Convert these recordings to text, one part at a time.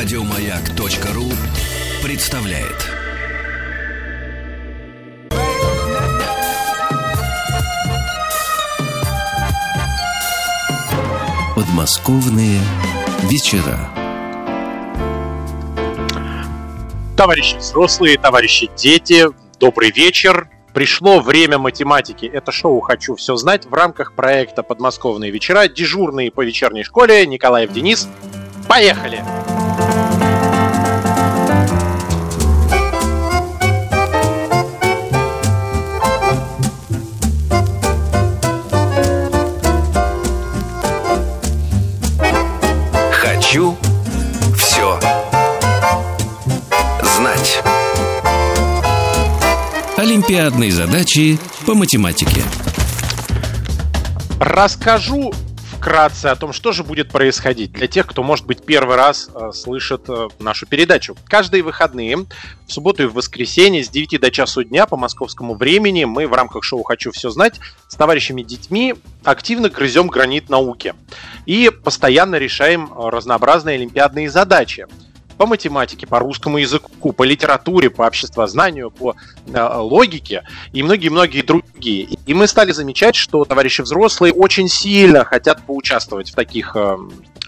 Радиомаяк.ру представляет. Подмосковные вечера. Товарищи взрослые, товарищи дети, добрый вечер. Пришло время математики. Это шоу «Хочу все знать» в рамках проекта «Подмосковные вечера». Дежурные по вечерней школе Николаев Денис. Поехали! Хочу Олимпиадные задачи по математике. Расскажу вкратце о том, что же будет происходить для тех, кто, может быть, первый раз э, слышит э, нашу передачу. Каждые выходные, в субботу и в воскресенье с 9 до часу дня по московскому времени мы в рамках шоу «Хочу все знать» с товарищами детьми активно грызем гранит науки и постоянно решаем э, разнообразные олимпиадные задачи по математике, по русскому языку, по литературе, по обществознанию, по э, логике и многие-многие другие. И мы стали замечать, что товарищи взрослые очень сильно хотят поучаствовать в таких э,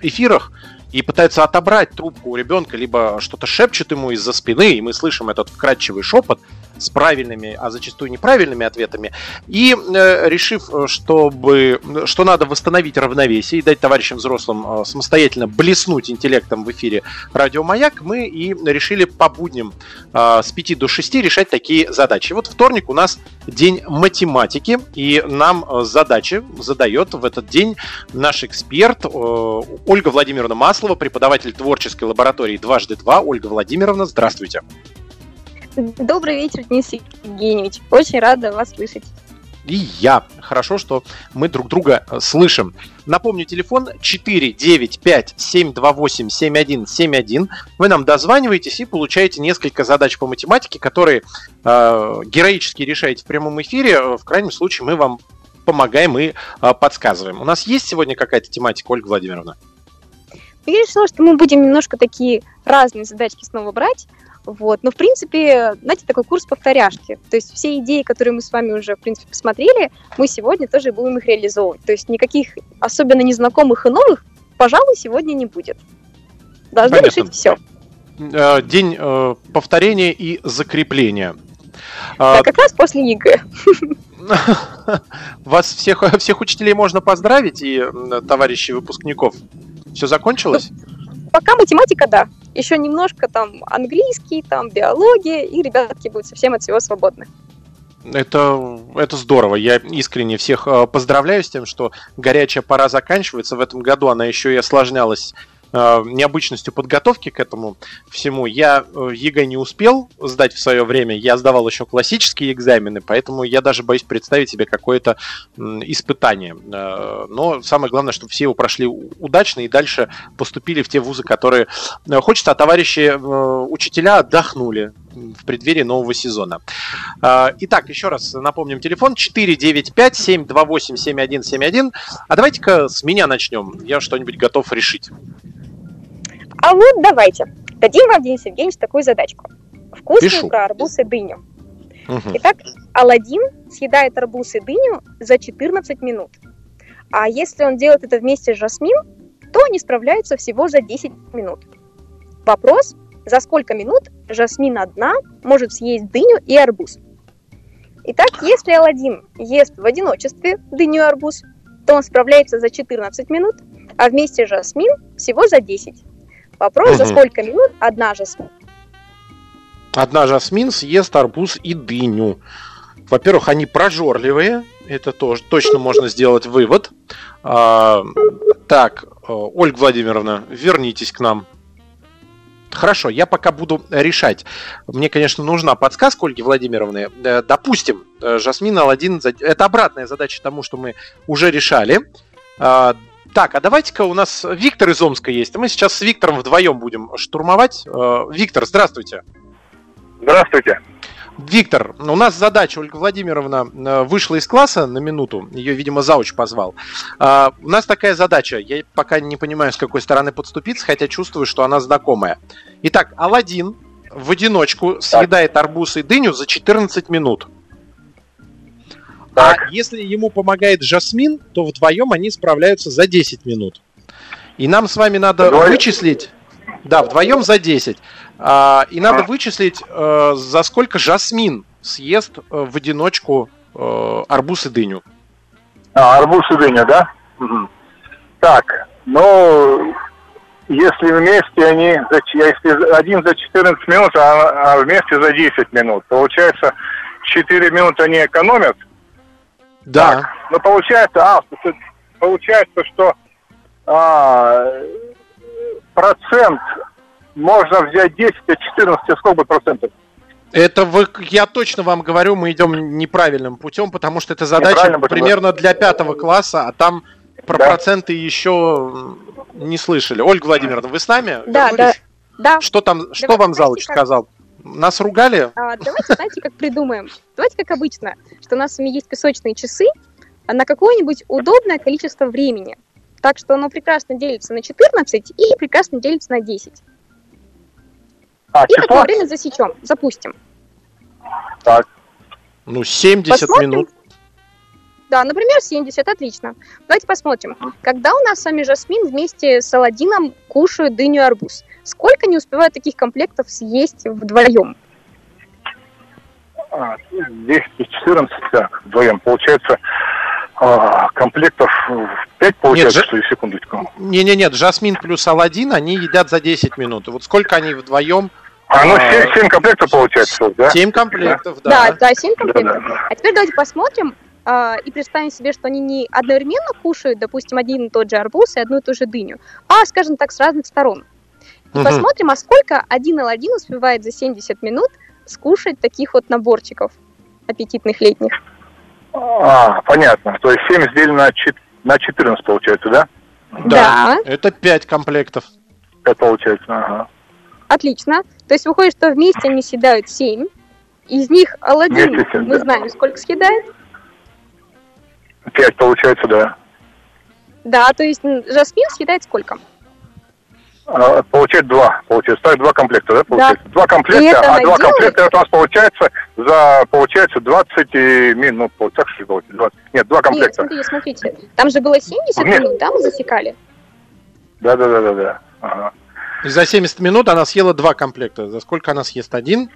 эфирах, и пытаются отобрать трубку у ребенка, либо что-то шепчет ему из-за спины, и мы слышим этот вкрадчивый шепот с правильными, а зачастую неправильными ответами. И э, решив, чтобы, что надо восстановить равновесие и дать товарищам взрослым э, самостоятельно блеснуть интеллектом в эфире Радио Маяк, мы и решили по будням э, с 5 до 6 решать такие задачи. Вот вторник у нас день математики, и нам э, задачи задает в этот день наш эксперт э, Ольга Владимировна Маслова, преподаватель творческой лаборатории «Дважды два». Ольга Владимировна, здравствуйте. Добрый вечер, Денис Евгеньевич. Очень рада вас слышать. И я. Хорошо, что мы друг друга э, слышим. Напомню, телефон 495-728-7171. Вы нам дозваниваетесь и получаете несколько задач по математике, которые э, героически решаете в прямом эфире. В крайнем случае мы вам помогаем и э, подсказываем. У нас есть сегодня какая-то тематика, Ольга Владимировна? Я решила, что мы будем немножко такие разные задачки снова брать. Вот. Но, в принципе, знаете, такой курс повторяшки. То есть все идеи, которые мы с вами уже, в принципе, посмотрели, мы сегодня тоже будем их реализовывать. То есть никаких особенно незнакомых и новых, пожалуй, сегодня не будет. Должны Понятно. решить все. Э, день э, повторения и закрепления. Да, как раз после ЕГЭ. Вас всех, всех учителей можно поздравить и товарищей выпускников. Все закончилось? Пока математика, да. Еще немножко там английский, там биология, и ребятки будут совсем от всего свободны. Это, это здорово. Я искренне всех э, поздравляю с тем, что горячая пора заканчивается. В этом году она еще и осложнялась необычностью подготовки к этому всему. Я э, ЕГЭ не успел сдать в свое время, я сдавал еще классические экзамены, поэтому я даже боюсь представить себе какое-то испытание. Э, но самое главное, чтобы все его прошли удачно и дальше поступили в те вузы, которые хочется, а товарищи учителя отдохнули в преддверии нового сезона. Итак, еще раз напомним телефон 495-728-7171. А давайте-ка с меня начнем. Я что-нибудь готов решить. А вот давайте, дадим вам, Денис Евгеньевич, такую задачку. Вкусную Пишу. про арбуз и дыню. Угу. Итак, Алладин съедает арбуз и дыню за 14 минут. А если он делает это вместе с Жасмин, то они справляются всего за 10 минут. Вопрос, за сколько минут Жасмин одна может съесть дыню и арбуз? Итак, если Алладин ест в одиночестве дыню и арбуз, то он справляется за 14 минут, а вместе с Жасмин всего за 10. Вопрос, угу. за сколько минут одна жасмин? Одна жасмин съест арбуз и дыню. Во-первых, они прожорливые, это тоже точно можно сделать вывод. А, так, э, Ольга Владимировна, вернитесь к нам. Хорошо, я пока буду решать. Мне, конечно, нужна подсказка Ольги Владимировны. Э, допустим, э, Жасмин Аладдин... Это обратная задача тому, что мы уже решали. Так, а давайте-ка у нас Виктор из Омска есть. Мы сейчас с Виктором вдвоем будем штурмовать. Э, Виктор, здравствуйте. Здравствуйте. Виктор, у нас задача, Ольга Владимировна э, вышла из класса на минуту, ее, видимо, зауч позвал. А, у нас такая задача, я пока не понимаю, с какой стороны подступиться, хотя чувствую, что она знакомая. Итак, Алладин в одиночку съедает арбуз и дыню за 14 минут. Так. А если ему помогает Жасмин, то вдвоем они справляются за 10 минут. И нам с вами надо вдвоем? вычислить... Да, вдвоем за 10. А, и надо вычислить, а, за сколько Жасмин съест а, в одиночку а, арбуз и дыню. А, арбуз и дыня, да? Угу. Так, ну, если вместе они, если один за 14 минут, а, а вместе за 10 минут, получается 4 минуты они экономят. Да. Так, ну, получается, а, получается, что а, процент можно взять 10, а 14, а сколько процентов? Это вы, я точно вам говорю, мы идем неправильным путем, потому что это задача примерно для пятого класса, а там про да. проценты еще не слышали. Ольга Владимировна, вы с нами? Да, да. да. Что там, что вам Залуч как... сказал? Нас ругали? А, давайте, знаете, как придумаем. Давайте, как обычно, что у нас с вами есть песочные часы на какое-нибудь удобное количество времени. Так что оно прекрасно делится на 14 и прекрасно делится на 10. А, и число? такое время засечем, запустим. Так. Ну, 70 Посмотрим. минут. Да, например, 70, отлично. Давайте посмотрим. Когда у нас с вами Жасмин вместе с Аладдином кушают дыню и арбуз? Сколько не успевают таких комплектов съесть вдвоем? А, 10 и 14, так, вдвоем. Получается, а, комплектов 5 получается, нет, что ли, секундочку? Не-не-нет, Жасмин плюс Аладдин, они едят за 10 минут. Вот сколько они вдвоем а, ну 7, 7 комплектов получается, да? 7 комплектов, да. Да, да, 7 комплектов. Да, да. А теперь давайте посмотрим, и представим себе, что они не одновременно кушают, допустим, один и тот же арбуз и одну и ту же дыню, а, скажем так, с разных сторон. И угу. посмотрим, а сколько один Аладдин успевает за 70 минут скушать таких вот наборчиков аппетитных летних. А, понятно. То есть 7 сделали на, на 14, получается, да? Да. да. Это 5 комплектов. 5 получается, ага. Отлично. То есть выходит, что вместе они съедают 7. Из них Аладдин, мы да. знаем, сколько съедает? Пять получается, да. Да, то есть Жасмин съедает сколько? А, получает два, получается. Так, два комплекта, да, получается? Да. Два комплекта, а два комплекта это у нас получается за, получается, 20 минут. Так что получается? 20. Нет, два комплекта. Нет, смотрите, смотрите. Там же было 70 Нет. минут, да, мы засекали? Да, да, да, да, да. Ага. За 70 минут она съела два комплекта. За сколько она съест один?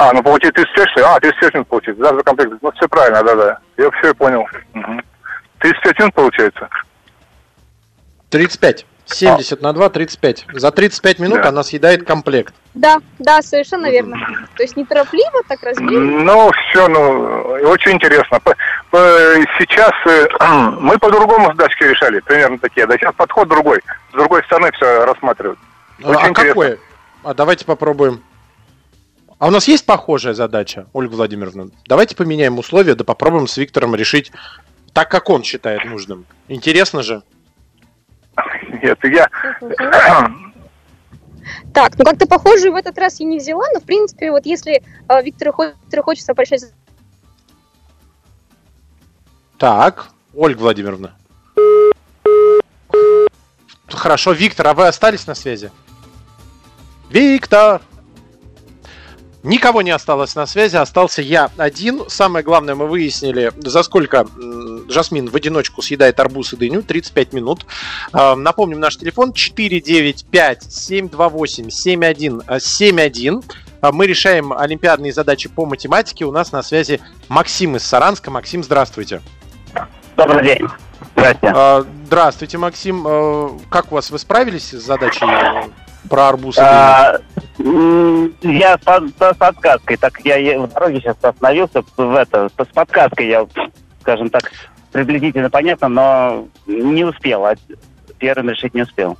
А, ну получается 35, что ли? А, 35 минут получается. Да, за комплект. Ну, все правильно, да-да. Я все понял. Угу. 35 минут получается? 35. 70 а. на 2, 35. За 35 минут да. она съедает комплект. Да, да, совершенно верно. То есть неторопливо так разбили? Ну, все, ну, очень интересно. Сейчас э, мы по-другому задачки решали, примерно такие. Да сейчас подход другой. С другой стороны все рассматривают. А очень а интересно. какой? А давайте попробуем. А у нас есть похожая задача, Ольга Владимировна? Давайте поменяем условия, да попробуем с Виктором решить так, как он считает нужным. Интересно же. Нет, я... Так, ну как-то похоже в этот раз я не взяла, но в принципе, вот если э, Виктору, Виктору хочется пообщаться... Так, Ольга Владимировна. Хорошо, Виктор, а вы остались на связи? Виктор! Никого не осталось на связи, остался я один. Самое главное, мы выяснили, за сколько Жасмин в одиночку съедает арбуз и дыню, 35 минут. А, напомним, наш телефон 495-728-7171. А, мы решаем олимпиадные задачи по математике. У нас на связи Максим из Саранска. Максим, здравствуйте. Добрый день. Здравствуйте. А, здравствуйте, Максим. Как у вас? Вы справились с задачей про арбуз? А, я с, с подсказкой, так я в дороге сейчас остановился в это, с подсказкой я, скажем так, приблизительно понятно, но не успел, а первым решить не успел.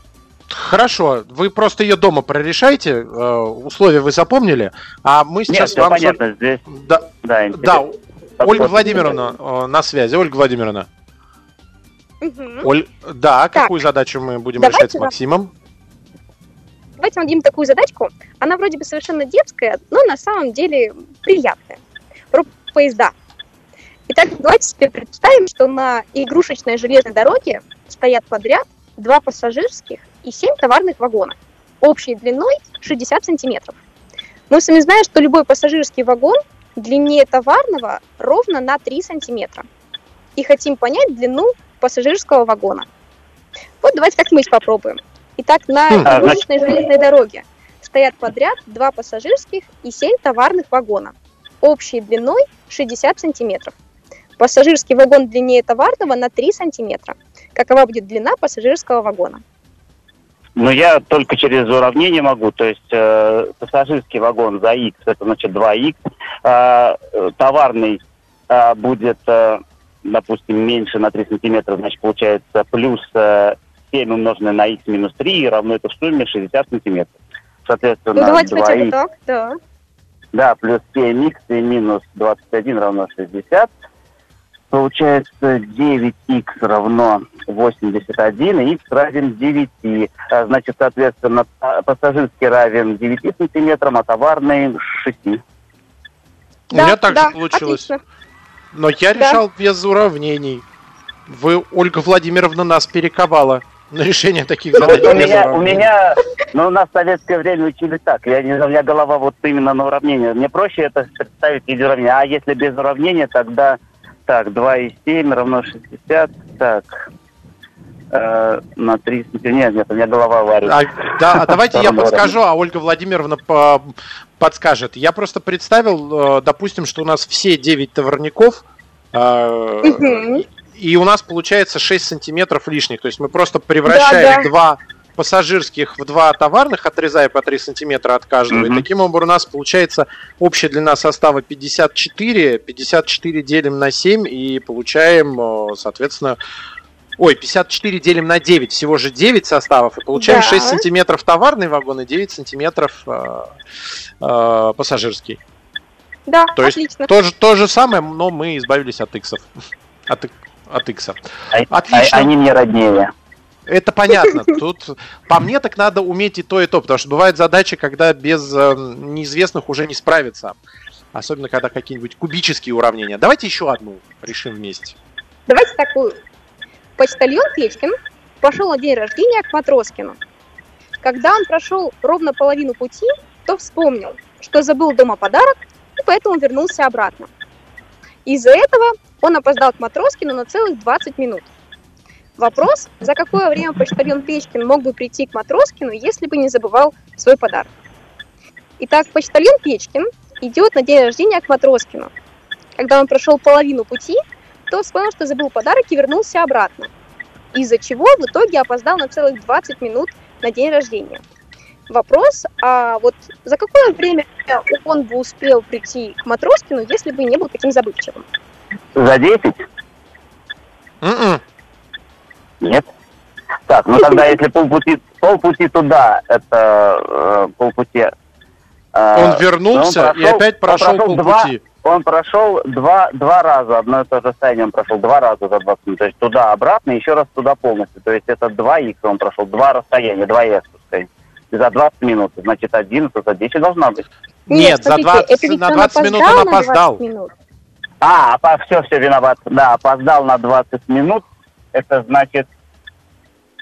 Хорошо, вы просто ее дома прорешайте, э, условия вы запомнили, а мы сейчас Нет, вам... понятно, здесь... Да, да, да Ольга Владимировна э, на связи. Ольга Владимировна. Угу. Оль... Да, так. какую задачу мы будем Давайте решать с Максимом? Давайте дадим такую задачку. Она вроде бы совершенно детская, но на самом деле приятная. Про поезда. Итак, давайте себе представим, что на игрушечной железной дороге стоят подряд два пассажирских и семь товарных вагона, общей длиной 60 сантиметров. Мы сами знаем, что любой пассажирский вагон длиннее товарного ровно на 3 сантиметра. И хотим понять длину пассажирского вагона. Вот давайте как-нибудь попробуем. Итак, на хм. игрушечной железной дороге стоят подряд два пассажирских и семь товарных вагона, общей длиной 60 сантиметров. Пассажирский вагон длиннее товарного на 3 сантиметра. Какова будет длина пассажирского вагона? Ну, я только через уравнение могу. То есть э, пассажирский вагон за x, это значит 2x. Э, товарный э, будет, э, допустим, меньше на 3 сантиметра, значит, получается плюс э, 7 умноженное на x минус 3 равно это в сумме 60 сантиметров. Соответственно, ну, давайте 2 хотя бы так, да. Да, плюс 7х и минус 21 равно 60. Получается 9х равно 81, и х равен 9. А, значит, соответственно, пассажирский равен 9 сантиметрам, а товарный 6. Да, У меня так да, же получилось. Отлично. Но я да. решал без уравнений. Вы, Ольга Владимировна, нас перековала на решение таких задач. У меня, у меня, ну, у нас в советское время учили так. Я не знаю, у меня голова вот именно на уравнение. Мне проще это представить в виде уравнения. А если без уравнения, тогда так, 2,7 равно 60. Так, э, на 30. Нет, нет, у меня голова варит. А, да, а давайте я подскажу, а Ольга Владимировна по подскажет. Я просто представил, э, допустим, что у нас все 9 товарников э, и у нас получается 6 сантиметров лишних. То есть мы просто превращаем да, да. два пассажирских в два товарных, отрезая по 3 сантиметра от каждого. Mm-hmm. И таким образом у нас получается общая длина состава 54. 54 делим на 7 и получаем, э, соответственно, Ой, 54 делим на 9, всего же 9 составов, и получаем да. 6 сантиметров товарный вагон и 9 сантиметров э, э, пассажирский. Да, То отлично. есть то же, то же самое, но мы избавились от иксов. От, от икса. А, Отлично. А, они мне роднее. Это понятно. Тут по мне так надо уметь и то, и то, потому что бывают задачи, когда без э, неизвестных уже не справиться. Особенно, когда какие-нибудь кубические уравнения. Давайте еще одну решим вместе. Давайте такую. Почтальон Печкин пошел на день рождения к Матроскину. Когда он прошел ровно половину пути, то вспомнил, что забыл дома подарок, и поэтому вернулся обратно. Из-за этого он опоздал к Матроскину на целых 20 минут. Вопрос, за какое время почтальон Печкин мог бы прийти к Матроскину, если бы не забывал свой подарок. Итак, почтальон Печкин идет на день рождения к Матроскину. Когда он прошел половину пути, то вспомнил, что забыл подарок и вернулся обратно. Из-за чего в итоге опоздал на целых 20 минут на день рождения. Вопрос, а вот за какое время он бы успел прийти к Матроскину, если бы не был таким забывчивым? За 10? Mm-mm. Нет. Так, ну тогда если полпути, полпути туда, это э, полпути... Э, он вернулся он прошел, и опять прошел, прошел полпути. Два, он прошел два, два раза, одно и то же расстояние он прошел два раза за 20 минут. То есть туда-обратно, еще раз туда полностью. То есть это 2 х он прошел, два расстояния, 2 s, за 20 минут. Значит, 11 за 10 должна быть. Нет, Нет за 20, на 20 минут он опоздал. Минут. А, все, все, виноват. Да, опоздал на 20 минут. Это значит,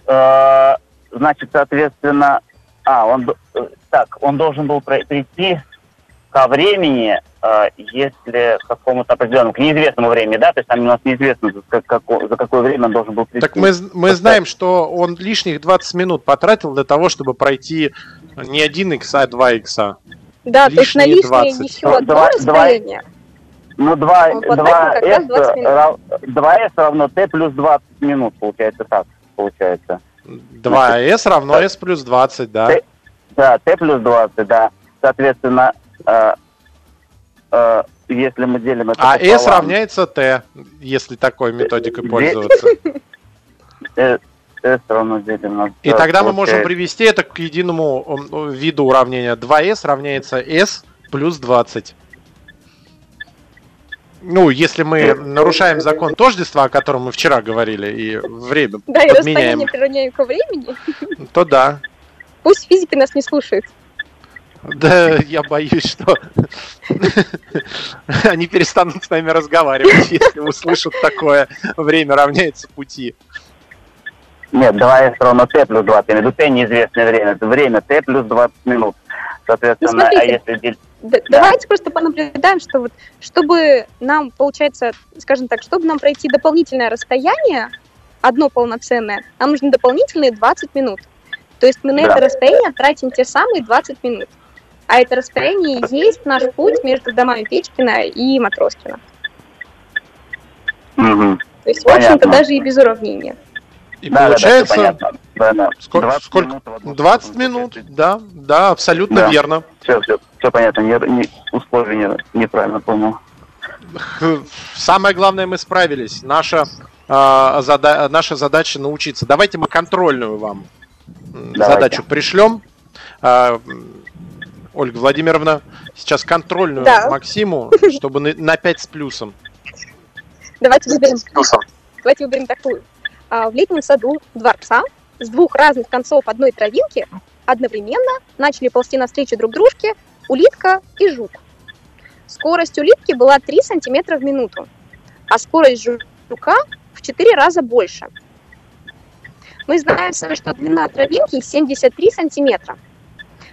э, значит, соответственно, а, он, э, так, он должен был прийти ко времени, э, если к какому-то определенному, к неизвестному времени, да, то есть там у нас неизвестно, за, как, за какое время он должен был прийти. Так мы, мы знаем, что он лишних 20 минут потратил для того, чтобы пройти не 1 икса, а 2 икса. Да, лишние то есть на лишние 20. еще одно расстояние. Ну, 2, 2S, 2S равно T плюс 20 минут, получается так, получается. 2S равно S плюс 20, да. T, да, T плюс 20, да. Соответственно, э, э, если мы делим это А пополам, S равняется T, если такой методикой пользоваться. S равно делим на И тогда мы можем привести это к единому виду уравнения. 2S равняется S плюс 20 ну, если мы нарушаем закон тождества, о котором мы вчера говорили, и время да, подменяем, и расстояние приравняем ко времени, то да. Пусть физики нас не слушают. Да, я боюсь, что они перестанут с нами разговаривать, если услышат такое. Время равняется пути. Нет, давай все равно Т плюс 20 минут. Т неизвестное время. Это время Т плюс 20 минут. Соответственно, ну, смотрите, а если... Да, да. Давайте просто понаблюдаем, что вот, чтобы нам, получается, скажем так, чтобы нам пройти дополнительное расстояние, одно полноценное, нам нужно дополнительные 20 минут. То есть мы на да. это расстояние тратим те самые 20 минут. А это расстояние и есть наш путь между домами Печкина и Матроскина. Угу. То есть, в общем-то, даже и без уравнения. И да, получается, да, да, да. сколько, 20 сколько? минут, 20 минут, да, да, абсолютно да. верно. Все, все, все понятно, не, не, условие не, неправильно понял. Самое главное, мы справились. Наша, э, зада наша задача научиться. Давайте мы контрольную вам Давайте. задачу пришлем. Э, Ольга Владимировна, сейчас контрольную да. Максиму, чтобы на, на 5 с плюсом. Давайте выберем. Давайте выберем такую. А, в летнем саду дворца с двух разных концов одной травинки одновременно начали ползти навстречу друг дружке улитка и жук. Скорость улитки была 3 сантиметра в минуту, а скорость жука в 4 раза больше. Мы знаем что длина травинки 73 сантиметра.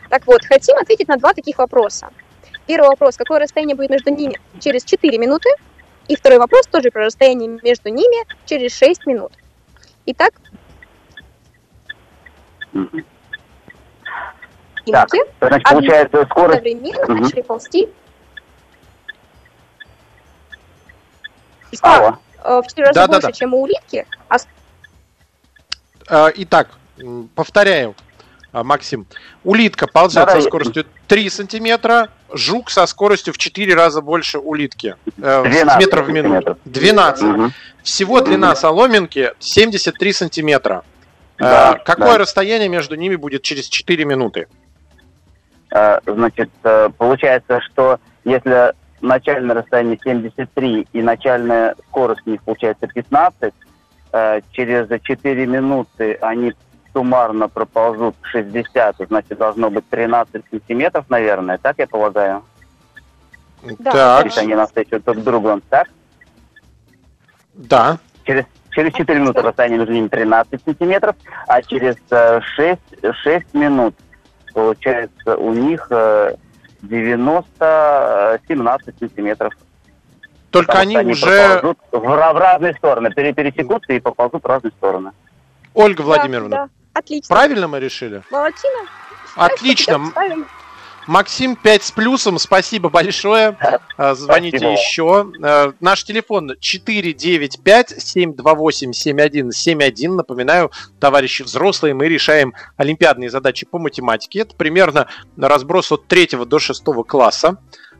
Так вот, хотим ответить на два таких вопроса. Первый вопрос, какое расстояние будет между ними через 4 минуты? И второй вопрос тоже про расстояние между ними через 6 минут. Итак. Так, значит, получается скорость... Одновременно угу. начали ползти. А, в 4 раза да, больше, да, да. чем у улитки. А... а итак, повторяю, а, Максим. Улитка ползет да, со скоростью 3 сантиметра, жук со скоростью в 4 раза больше улитки. Э, сантиметров в минуту. 12. Угу. Всего длина соломинки 73 сантиметра. Э, да, Какое да. расстояние между ними будет через 4 минуты? Э, значит, э, получается, что если начальное расстояние 73 и начальная скорость у них получается 15, через 4 минуты они суммарно проползут 60, значит, должно быть 13 сантиметров, наверное, так я полагаю? Да. Так. Если они навстречу друг другу, так? Да. Через, через 4 минуты расстояние между ними 13 сантиметров, а через 6, э, 6 минут, получается, у них 90, э, 17 сантиметров. Только они, они уже... В, в разные стороны, пересекутся и поползут в разные стороны. Ольга Владимировна, да, да. Отлично. Правильно мы решили? Молодчина. Отлично. Максим 5 с плюсом, спасибо большое. А, звоните спасибо. еще. А, наш телефон 495-728-7171. Напоминаю, товарищи взрослые, мы решаем олимпиадные задачи по математике. Это примерно разброс от 3 до 6 класса.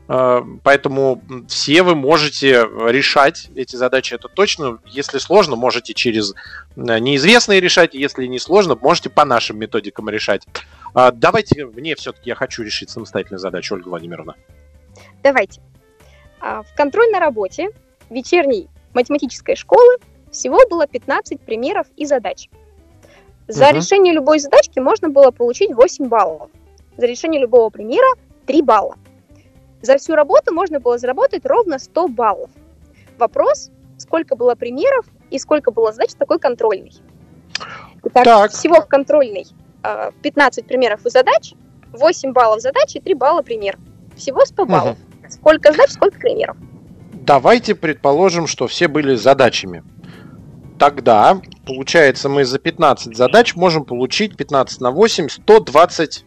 Э, поэтому все вы можете решать эти задачи, это точно. Если сложно, можете через неизвестные решать. Если не сложно, можете по нашим методикам решать. А, давайте, мне все-таки я хочу решить самостоятельную задачу, Ольга Владимировна. Давайте. А, в контрольной работе вечерней математической школы всего было 15 примеров и задач. За угу. решение любой задачки можно было получить 8 баллов. За решение любого примера 3 балла. За всю работу можно было заработать ровно 100 баллов. Вопрос, сколько было примеров и сколько было задач такой контрольный. Итак, так. всего в контрольной 15 а, примеров и задач, 8 баллов задачи и 3 балла пример. Всего 100 баллов. Угу. Сколько задач, сколько примеров. Давайте предположим, что все были задачами. Тогда, получается, мы за 15 задач можем получить 15 на 8, 120,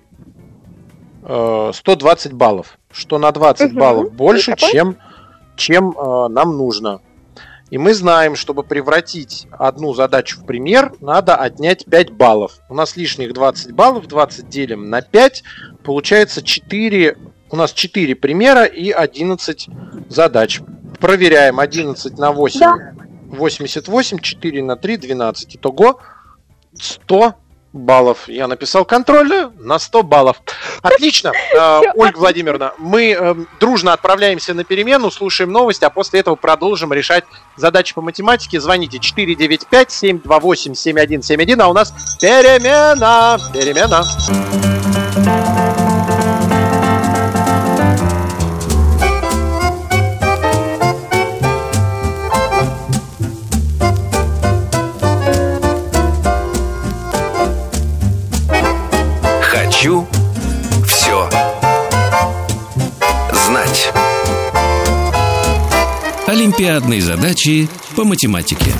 э, 120 баллов что на 20 угу. баллов больше, чем, чем э, нам нужно. И мы знаем, чтобы превратить одну задачу в пример, надо отнять 5 баллов. У нас лишних 20 баллов, 20 делим на 5, получается 4, у нас 4 примера и 11 задач. Проверяем 11 на 8, да. 88, 4 на 3, 12. Итого 100 баллов. Я написал контрольную на 100 баллов. Отлично. Э, Ольга Владимировна, мы э, дружно отправляемся на перемену, слушаем новости, а после этого продолжим решать задачи по математике. Звоните 495-728-7171, а у нас перемена. Перемена. Олимпиадные задачи по математике.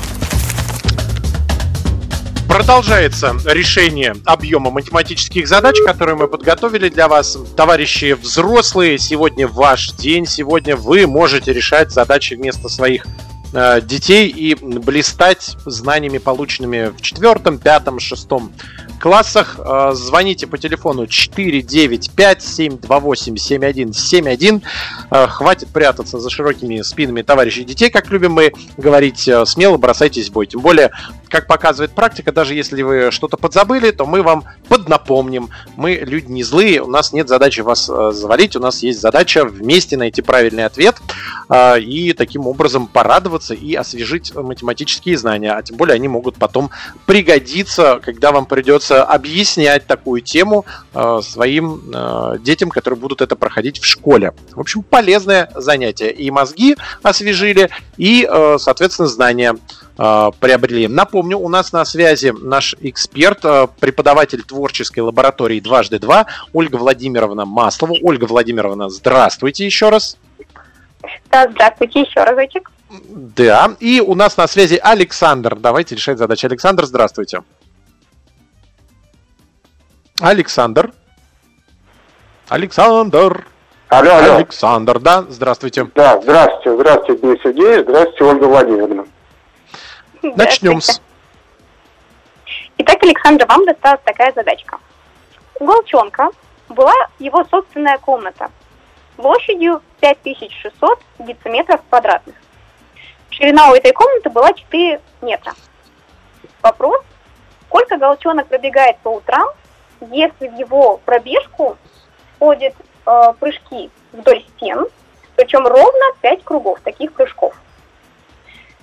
Продолжается решение объема математических задач, которые мы подготовили для вас. Товарищи взрослые, сегодня ваш день. Сегодня вы можете решать задачи вместо своих э, детей и блистать знаниями, полученными в четвертом, пятом, шестом классах. Э, звоните по телефону 495-728-7171. Э, хватит прятаться за широкими спинами товарищей детей, как любим мы говорить. Э, смело бросайтесь в бой. Тем более, как показывает практика, даже если вы что-то подзабыли, то мы вам поднапомним. Мы люди не злые, у нас нет задачи вас завалить, у нас есть задача вместе найти правильный ответ и таким образом порадоваться и освежить математические знания. А тем более они могут потом пригодиться, когда вам придется объяснять такую тему э, своим э, детям, которые будут это проходить в школе. В общем, полезное занятие. И мозги освежили, и, соответственно, знания приобрели. Напомню, у нас на связи наш эксперт, преподаватель творческой лаборатории «Дважды два» Ольга Владимировна Маслова. Ольга Владимировна, здравствуйте еще раз. Да, здравствуйте еще разочек. Да, и у нас на связи Александр. Давайте решать задачу. Александр, здравствуйте. Александр. Александр. Алло, алло. Александр, да, здравствуйте. Да, здравствуйте, здравствуйте, Денис Сергеевич, здравствуйте, Ольга Владимировна. Начнем с... Итак, Александр, вам досталась такая задачка. У Волчонка была его собственная комната площадью 5600 дециметров квадратных. Ширина у этой комнаты была 4 метра. Вопрос, сколько Голчонок пробегает по утрам если в его пробежку входят э, прыжки вдоль стен, причем ровно 5 кругов таких прыжков.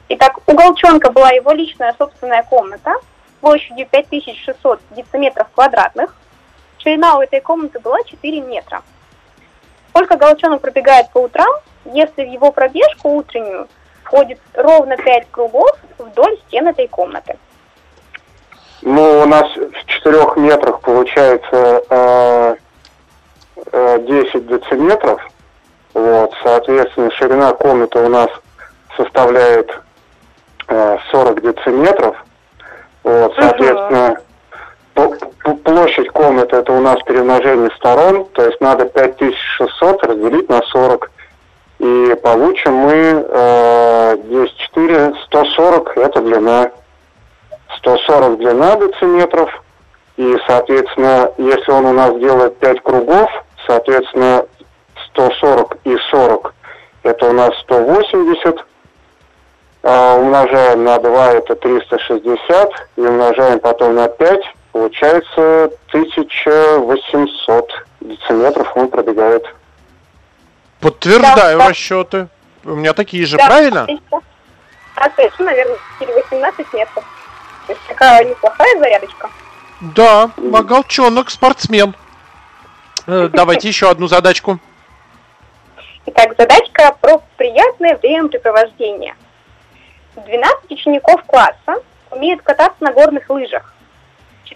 Итак, у Голчонка была его личная собственная комната площадью 5600 дециметров квадратных. Ширина у этой комнаты была 4 метра. Сколько Голчонок пробегает по утрам, если в его пробежку утреннюю входит ровно 5 кругов вдоль стен этой комнаты? Ну, у нас в четырех метрах получается э, э, 10 дециметров. Вот, соответственно, ширина комнаты у нас составляет э, 40 дециметров. Вот, соответственно, площадь комнаты это у нас перемножение сторон, то есть надо 5600 разделить на 40. И получим мы э, 10, 4, 140, это длина. 140 длина дециметров, и, соответственно, если он у нас делает 5 кругов, соответственно, 140 и 40 это у нас 180, а умножаем на 2 это 360, и умножаем потом на 5, получается 1800 дециметров он пробегает. Подтверждаю да, расчеты. У меня такие же, да, правильно? А точно, наверное, 18 метров. То есть такая неплохая зарядочка. Да, Магалчонок, спортсмен. Э, давайте еще одну задачку. Итак, задачка про приятное времяпрепровождение. 12 учеников класса умеют кататься на горных лыжах.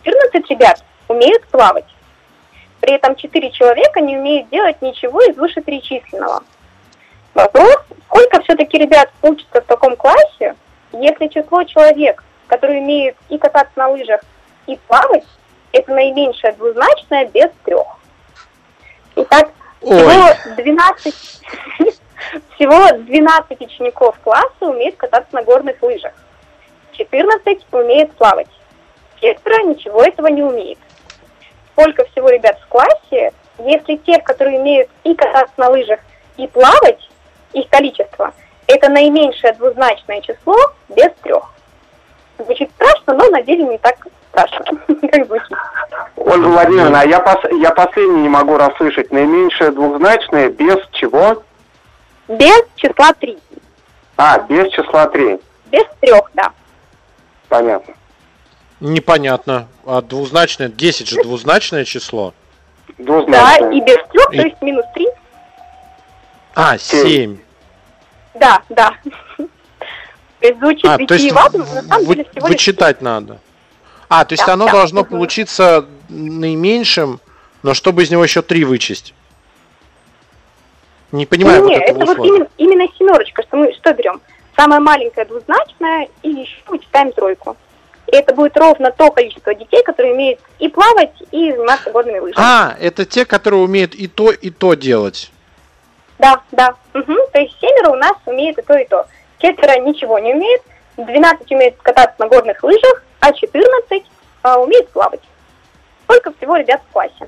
14 ребят умеют плавать. При этом 4 человека не умеют делать ничего из вышеперечисленного. Вопрос, сколько все-таки ребят учатся в таком классе, если число человек, которые умеют и кататься на лыжах, и плавать, это наименьшее двузначное без трех. Итак, всего 12, всего 12 учеников класса умеют кататься на горных лыжах. 14 умеют плавать. Четверо ничего этого не умеет. Сколько всего ребят в классе, если те, которые умеют и кататься на лыжах, и плавать, их количество, это наименьшее двузначное число без трех. Звучит страшно, но на деле не так спрашиваю, как звучит. Ольга Владимировна, а я, пос, я последний не могу расслышать. Наименьшее двузначное без чего? Без числа 3. А, без числа 3. Без трех, да. Понятно. Непонятно. А двузначное, 10 же двузначное число. Двузначное. Да, и без трех, то есть минус 3. А, Семь. 7. Да, да. То есть звучит А, то есть витиевато, но на самом вы- деле всего лишь вычитать надо. А, то есть Да, оно да. должно Мгм. получиться наименьшим, но чтобы из него еще 3 вычесть. Не понимаю не, вот не, этого это вот условия. именно, именно семерочка, что мы что берем? Самая маленькая двузначная, и еще вычитаем тройку. И это будет ровно то количество детей, которые умеют и плавать, и заниматься горными лыжами. А, это те, которые умеют и то, и то делать. Да, да. Мгм. То есть семеро у нас умеет и то, и то. Четверо ничего не умеет, 12 умеет кататься на горных лыжах, а 14 а, умеет плавать. Сколько всего ребят в классе?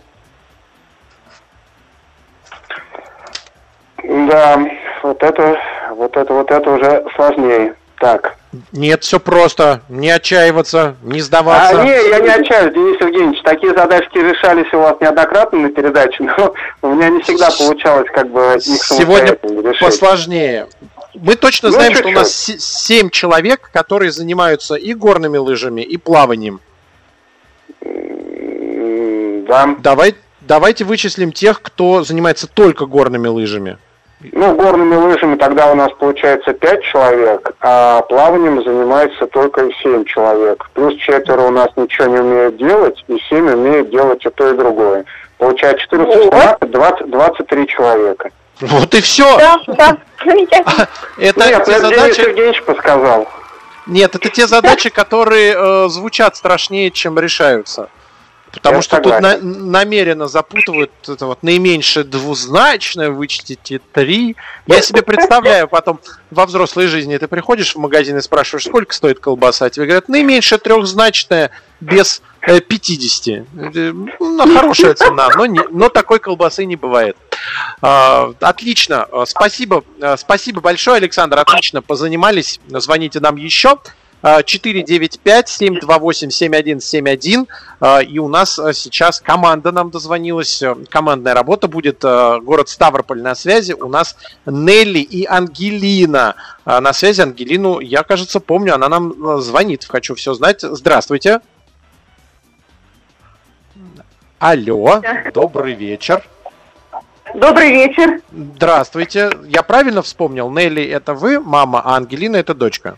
Да, вот это, вот это, вот это уже сложнее. Так. Нет, все просто. Не отчаиваться, не сдаваться. А, не, я не отчаюсь, Денис Евгеньевич. Такие задачки решались у вас неоднократно на передаче, но у меня не всегда получалось как бы их Сегодня решить. посложнее. Мы точно Ну, знаем, что у чуть-чуть. нас се- семь человек, которые занимаются и горными лыжами, и плаванием. Да. Давай, давайте вычислим тех, кто занимается только горными лыжами. Ну, горными лыжами тогда у нас получается 5 человек, а плаванием занимается только 7 человек. Плюс четверо у нас ничего не умеют делать, и 7 умеют делать и то, и другое. Получается 14, 15, 20, 23 человека. Вот и все. Да, да, замечательно. Это Нет, те это Денис задачи. Евгеньевич подсказал. Нет, это те задачи, которые э, звучат страшнее, чем решаются. Потому Я что тут на- согласен. намеренно запутывают это вот наименьшее двузначное, вычтите три. Я себе представляю потом во взрослой жизни ты приходишь в магазин и спрашиваешь, сколько стоит колбаса, а тебе говорят, наименьшее трехзначное без э, 50. Э, Ну, хорошая цена, но, не- но такой колбасы не бывает. А, Отлично, спасибо, а, спасибо большое, Александр, отлично позанимались, звоните нам еще. А, 495-728-7171. А, И у нас а, сейчас команда нам дозвонилась. Э, Командная работа будет. э, Город Ставрополь на связи. У нас Нелли и Ангелина. А, На связи Ангелину, я, кажется, помню, она нам э, звонит. Хочу все знать. Здравствуйте. Алло, добрый вечер. Добрый вечер. Здравствуйте. Я правильно вспомнил? Нелли это вы, мама, а Ангелина это дочка.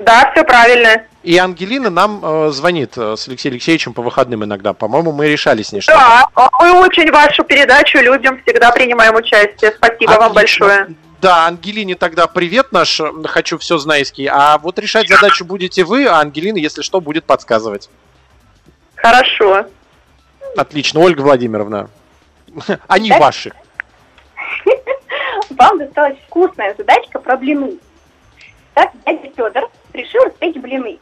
Да, все правильно. И Ангелина нам э, звонит э, с Алексеем Алексеевичем по выходным иногда. По-моему, мы решали с ней что Да, а мы очень вашу передачу любим, всегда принимаем участие. Спасибо вам большое. Да, Ангелине тогда привет наш, э, хочу все знайский. А вот решать задачу будете вы, а Ангелина, если что, будет подсказывать. Хорошо. Отлично, Ольга Владимировна. Они Так. ваши. Вам досталась вкусная задачка про блины. Так дядя Федор решил испечь блины.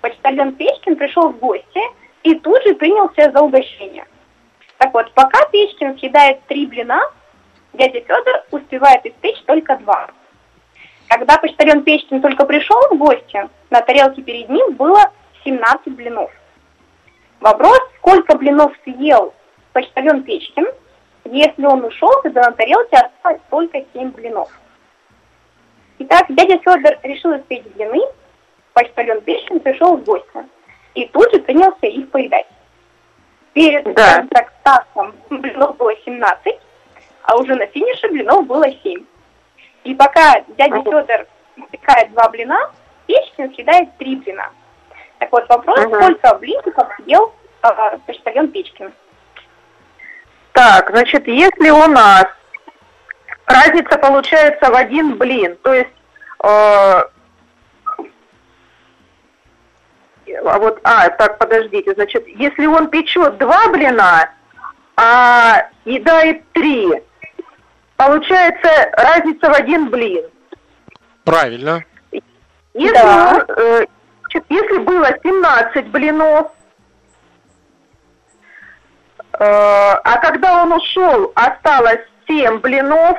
Почтальон Печкин пришел в гости и тут же принялся за угощение. Так вот, пока Печкин съедает три блина, дядя Федор успевает испечь только два. Когда почтальон Печкин только пришел в гости, на тарелке перед ним было 17 блинов. Вопрос, сколько блинов съел почтальон Печкин, если он ушел, тогда на тарелке осталось только 7 блинов. Итак, дядя Федор решил испечь блины, почтальон Печкин пришел в гости и тут же принялся их поедать. Перед, Да. стартом блинов было 17, а уже на финише блинов было 7. И пока дядя Федор испекает два блина, Печкин съедает три блина. Так вот, вопрос, Ага. сколько блинчиков съел а, почтальон Печкин? Так, значит, если у нас разница получается в один блин, то есть э, а вот, а, так, подождите, значит, если он печет два блина, а съедает три, получается разница в один блин. Правильно. Если, Да. э, значит, если было 17 блинов, э, а когда он ушел, осталось 7 блинов,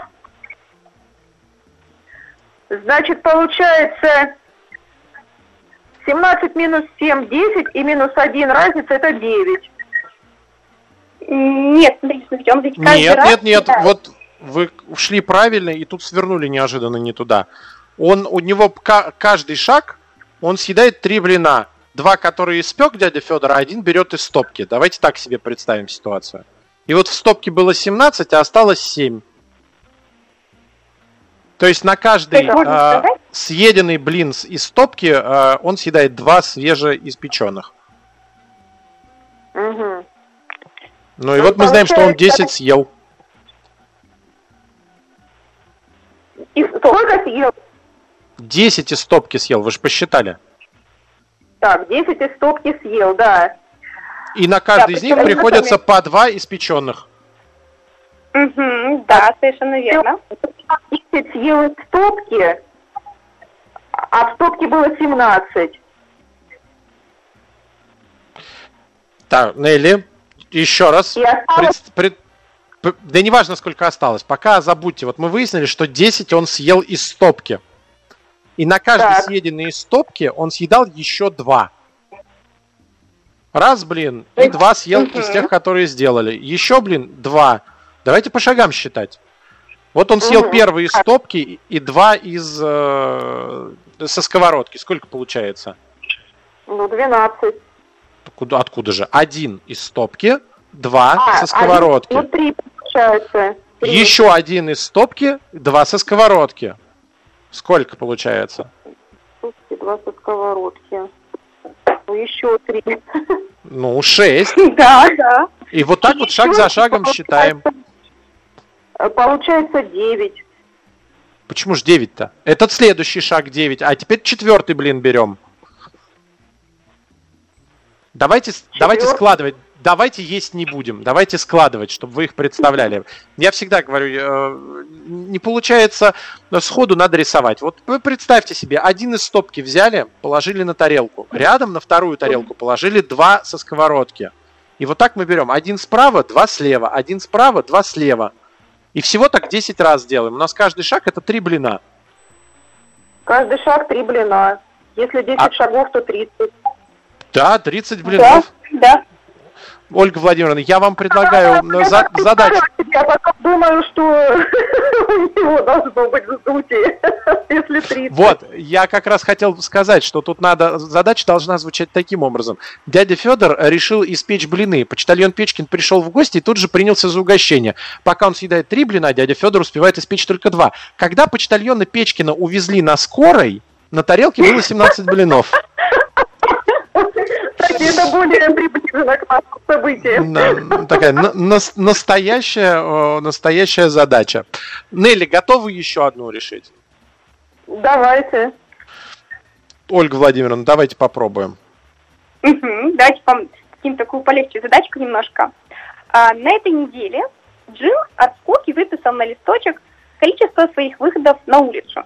значит, получается 17 минус 7, 10 и минус 1 разница это 9. Нет, смотрите, смотрите, он ведь каждый Нет, раз нет, нет, кидает. вот вы шли правильно и тут свернули неожиданно не туда. Он, у него ка- каждый шаг, он съедает три блина. Два, которые испек дядя Федор, а один берет из стопки. Давайте так себе представим ситуацию. И вот в стопке было 17, а осталось 7. То есть на каждый сказать? съеденный блин из стопки а, он съедает два свежеиспеченных. Угу. Ну и Ну, вот мы знаем, что он получается- 10 съел. И сколько съел? 10 из стопки съел, вы же посчитали. Так, 10 из стопки съел, да. И на каждый Да, из них приходится по два испеченных. Мгм, да, совершенно верно. 10 съел из стопки, а в стопке было 17. Так, Нелли, еще раз. И осталось- Пред- пред- да неважно, сколько осталось. Пока забудьте. Вот мы выяснили, что 10 он съел из стопки. И на каждый Так. съеденный из стопки он съедал еще два. Раз, блин, и два съел Мгм. из тех, которые сделали. Еще, блин, два. Давайте по шагам считать. Вот он съел Мгм. первый из стопки и- два из э, со сковородки. Сколько получается? Ну, 12. Куда, откуда же? Один из стопки, два А, со сковородки. один- Ну, 3 получается. Три. Еще один из стопки, два со сковородки. Сколько получается? Стопки, два со сковородки. Ну, еще 3. Ну, шесть. Да, да. И вот так вот шаг за шагом считаем. Получается 9. Почему же 9-то? Этот следующий шаг 9. А теперь четвертый, блин, берем. Давайте, давайте складывать. Давайте есть не будем. Давайте складывать, чтобы вы их представляли. Я всегда говорю, э, не получается но сходу надо рисовать. Вот вы представьте себе, один из стопки взяли, положили на тарелку. Рядом на вторую тарелку положили два со сковородки. И вот так мы берем. Один справа, два слева. Один справа, два слева. И всего так 10 раз делаем. У нас каждый шаг это три блина. Каждый шаг 3 блина. Если 10 А- шагов, то 30. Да, 30 Да, блинов. да. Ольга Владимировна, я вам предлагаю за- задачу. Я потом думаю, что у него должно быть вздутие, если 30. Вот, я как раз хотел сказать, что тут надо, задача должна звучать таким образом. Дядя Федор решил испечь блины. Почтальон Печкин пришел в гости и тут же принялся за угощение. Пока он съедает три блина, дядя Федор успевает испечь только два. Когда почтальона Печкина увезли на скорой, на тарелке было 17 блинов. Кстати, это более приближено к нашим событиям. На- такая на- нас- настоящая, настоящая задача. Нелли, готовы еще одну решить? Давайте. Ольга Владимировна, давайте попробуем. Мгм, Давайте вам каким такую полегче задачку немножко. А, на этой неделе Джим от скуки выписал на листочек количество своих выходов на улицу.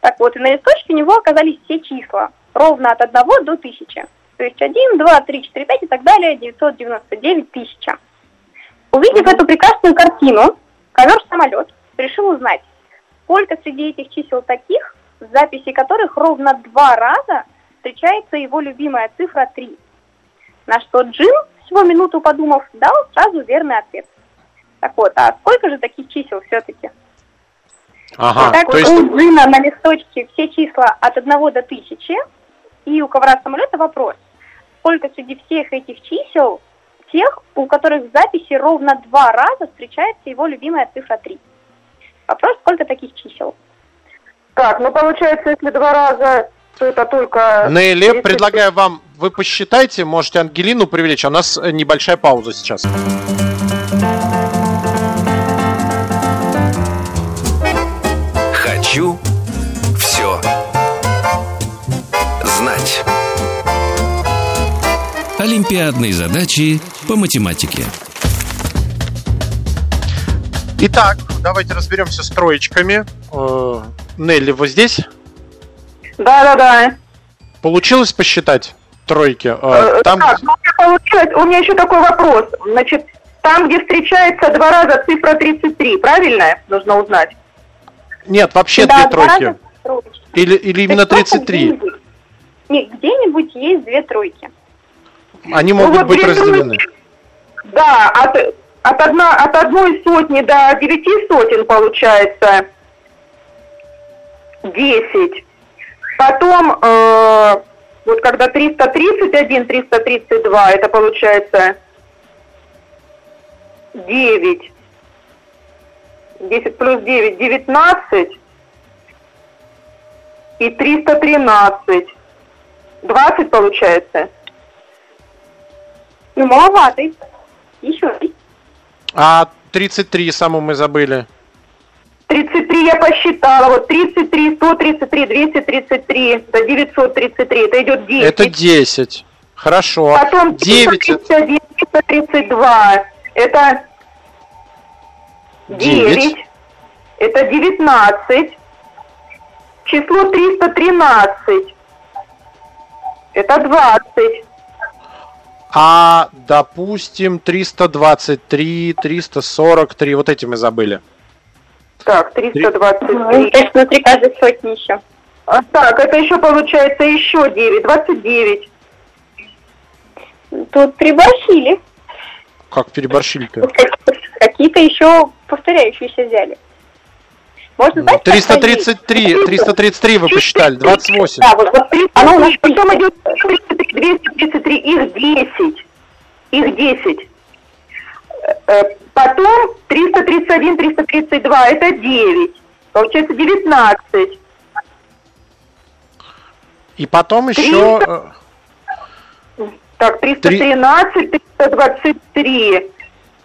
Так вот, и на листочке у него оказались все числа, ровно от 1 до 1000. То есть 1, 2, 3, 4, 5 и так далее, 999 тысяча. Увидев эту прекрасную картину, ковер-самолет решил узнать, сколько среди этих чисел таких, в записи которых ровно два раза встречается его любимая цифра 3. На что Джим, всего минуту подумав, дал сразу верный ответ. Так вот, а сколько же таких чисел все-таки? Ага, так то есть у Джина на листочке все числа от 1 до 1000, и у ковра самолета вопрос, сколько среди всех этих чисел тех, у которых в записи ровно два раза встречается его любимая цифра 3. Вопрос, сколько таких чисел? Так, ну получается, если два раза, то это только... 30. предлагаю вам, вы посчитайте, можете Ангелину привлечь, а у нас небольшая пауза сейчас. Олимпиадные задачи по математике. Итак, давайте разберемся с троечками. Э, Нелли, вы здесь? Да-да-да. Получилось посчитать тройки? Э, Э, Там, Так, ну, у меня получилось, у меня еще такой вопрос. Значит, там, где встречается два раза цифра 33, правильно? Нужно узнать. нет, вообще Да, две тройки. Или, или именно Так сколько 33. будет? Нет, где-нибудь есть две тройки. Они могут ну, вот быть разделены. Да, от, от, одна, от одной сотни до девяти сотен получается десять. Потом, э, вот когда 331, 332, это получается 9. 10 плюс 9, 19. И 313. 20 получается. Ну, маловатый. Еще. А 33 саму мы забыли. 33 я посчитала. Вот 33, 133, 233, это 933. Это идет 10. Это 10. Хорошо. Потом 9. 331, 332. Это 9. 9. Это 19. Число 313. Это 20. А, допустим, 323, 343, вот эти мы забыли. Так, 323. Ну, то есть внутри каждой сотни еще. А, так, это еще получается еще 9, 29. Тут приборщили. Как переборщили-то? Какие-то еще повторяющиеся взяли. Можно знать, 333, 333 вы посчитали, 28. Да, вот, вот 30, оно у нас потом идет 233, их 10. Их 10. Э, потом 331, 332, это 9. Получается 19. И потом 300... еще... Так, 313, 323.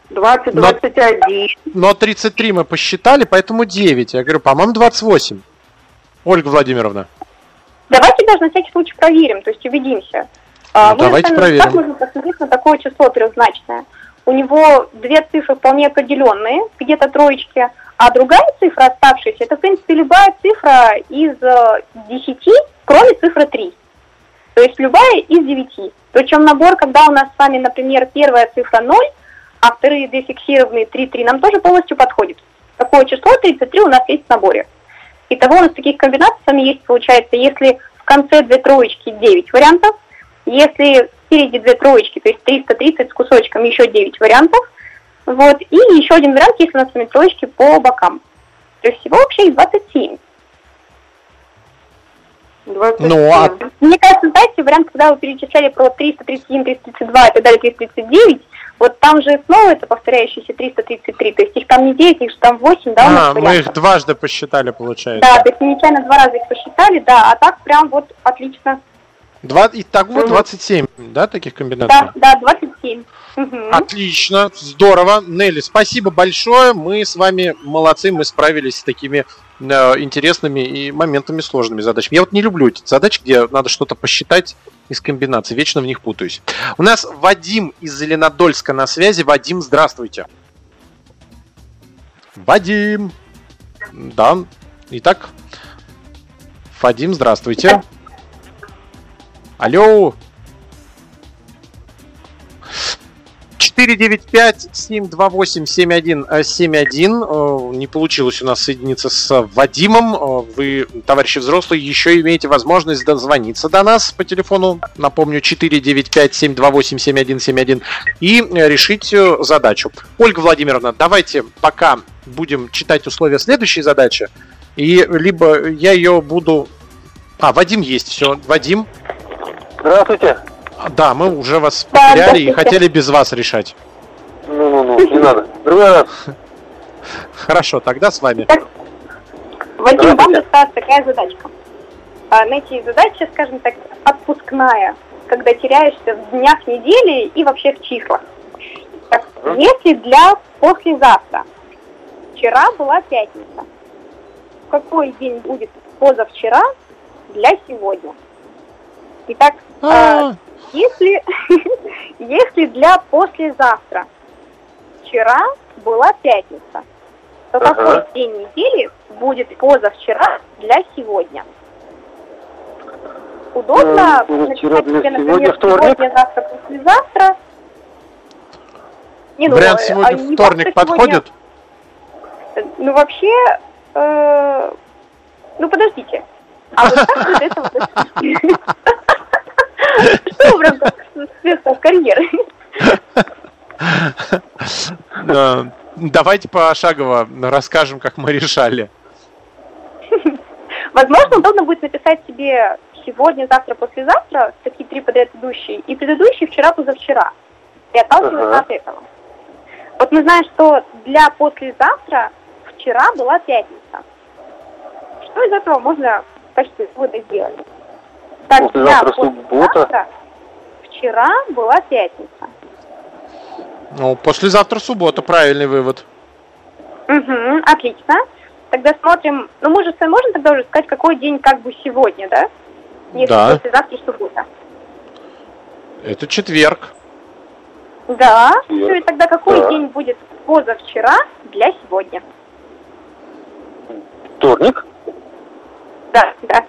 20, 21. Но, но 33 мы посчитали, поэтому 9. Я говорю, по-моему, 28. Ольга Владимировна. Давайте даже на всякий случай проверим, то есть убедимся. А, ну, давайте проверим. Как можно посмотреть на такое число трехзначное? У него две цифры вполне определенные, где-то троечки, а другая цифра, оставшаяся, это, в принципе, любая цифра из 10, э, кроме цифры 3. То есть любая из 9. Причем набор, когда у нас с вами, например, первая цифра 0, а вторые две фиксированные 3-3 нам тоже полностью подходит. Такое число 33 у нас есть в наборе. Итого у нас таких комбинаций с вами есть, получается, если в конце две троечки 9 вариантов, если спереди две троечки, то есть 330 с кусочком, еще 9 вариантов, вот, и еще один вариант, если у нас с вами троечки по бокам. То есть всего вообще их 27. 27. Ну, а... Мне кажется, знаете, вариант, когда вы перечисляли про 331, 332 и так далее, 339, вот там же снова это повторяющиеся 333, то есть их там не 9, их же там 8, да? А, мы их дважды посчитали, получается. Да, то есть нечаянно два раза их посчитали, да, а так прям вот отлично. Два, и так вот 27, да, таких комбинаций? Да, да, 27. Угу. Отлично, здорово. Нелли, спасибо большое. Мы с вами молодцы, мы справились с такими э, интересными и моментами сложными задачами. Я вот не люблю эти задачи, где надо что-то посчитать из комбинаций. Вечно в них путаюсь. У нас Вадим из Зеленодольска на связи. Вадим, здравствуйте. Вадим. Да. Итак, Вадим, здравствуйте. Алло. 495-728-7171. Э, не получилось у нас соединиться с Вадимом. Э, вы, товарищи взрослые, еще имеете возможность дозвониться до нас по телефону. Напомню, 495-728-7171 и решить э, задачу. Ольга Владимировна, давайте пока будем читать условия следующей задачи. И либо я ее буду... А, Вадим есть, все. Вадим. Здравствуйте. Да, мы уже вас потеряли и хотели без вас решать. Ну-ну-ну, не надо. Другой раз. Хорошо, тогда с вами. Вадим, вам досталась такая задачка. А, найти задача, скажем так, отпускная, когда теряешься в днях недели и вообще в числах. Так, если для послезавтра, вчера была пятница, какой день будет позавчера для сегодня? Итак, а, если, если для послезавтра вчера была пятница, то ага. какой день недели будет позавчера для сегодня? Удобно вчера для себе, например, вторник? сегодня, завтра, послезавтра. Не, ну, Вариант сегодня а, вторник подходит? Сегодня... Ну, вообще, э... ну, подождите. А вот так этого Что в рамках успехов карьеры? Давайте пошагово расскажем, как мы решали. Возможно, удобно будет написать себе сегодня, завтра, послезавтра, такие три подряд идущие, и предыдущие вчера, позавчера. И отталкиваться ага. от этого. Вот мы знаем, что для послезавтра вчера была пятница. Что из этого можно в качестве вывода сделать? Так, послезавтра суббота. Вчера была пятница. Ну, послезавтра суббота, правильный вывод. Угу, отлично. Тогда смотрим, ну мы же с вами можем тогда уже сказать, какой день как бы сегодня, да? Если да. послезавтра суббота. Это четверг. Да, все, и тогда какой да. день будет позавчера для сегодня? Вторник. Да, да.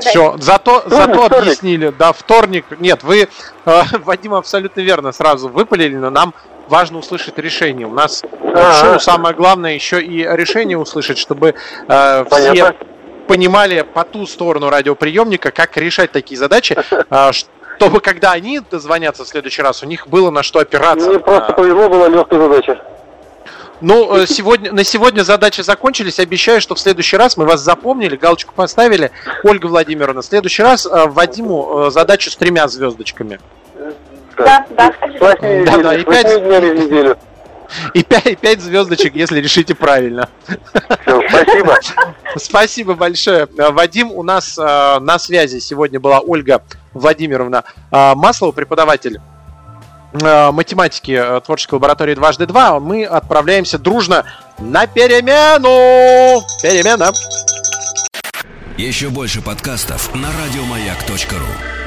Все, все, зато, вторник, зато вторник. объяснили. Да, вторник. Нет, вы, э, Вадим, абсолютно верно сразу выпалили, но нам важно услышать решение. У нас А-а-а. в шоу самое главное еще и решение услышать, чтобы э, все понимали по ту сторону радиоприемника, как решать такие задачи, э, чтобы когда они дозвонятся в следующий раз, у них было на что опираться. Мне просто повезло, была легкая задача. Ну, э, сегодня, на сегодня задачи закончились. Обещаю, что в следующий раз мы вас запомнили, галочку поставили. Ольга Владимировна, в следующий раз э, Вадиму э, задачу с тремя звездочками. Да, да. Да, да, и пять... И пять, и пять звездочек, если решите правильно. Все, спасибо. Спасибо большое. Вадим, у нас э, на связи сегодня была Ольга Владимировна э, Маслова, преподаватель математики э, творческой лаборатории дважды два мы отправляемся дружно на перемену. Перемена. Еще больше подкастов на радиомаяк.ру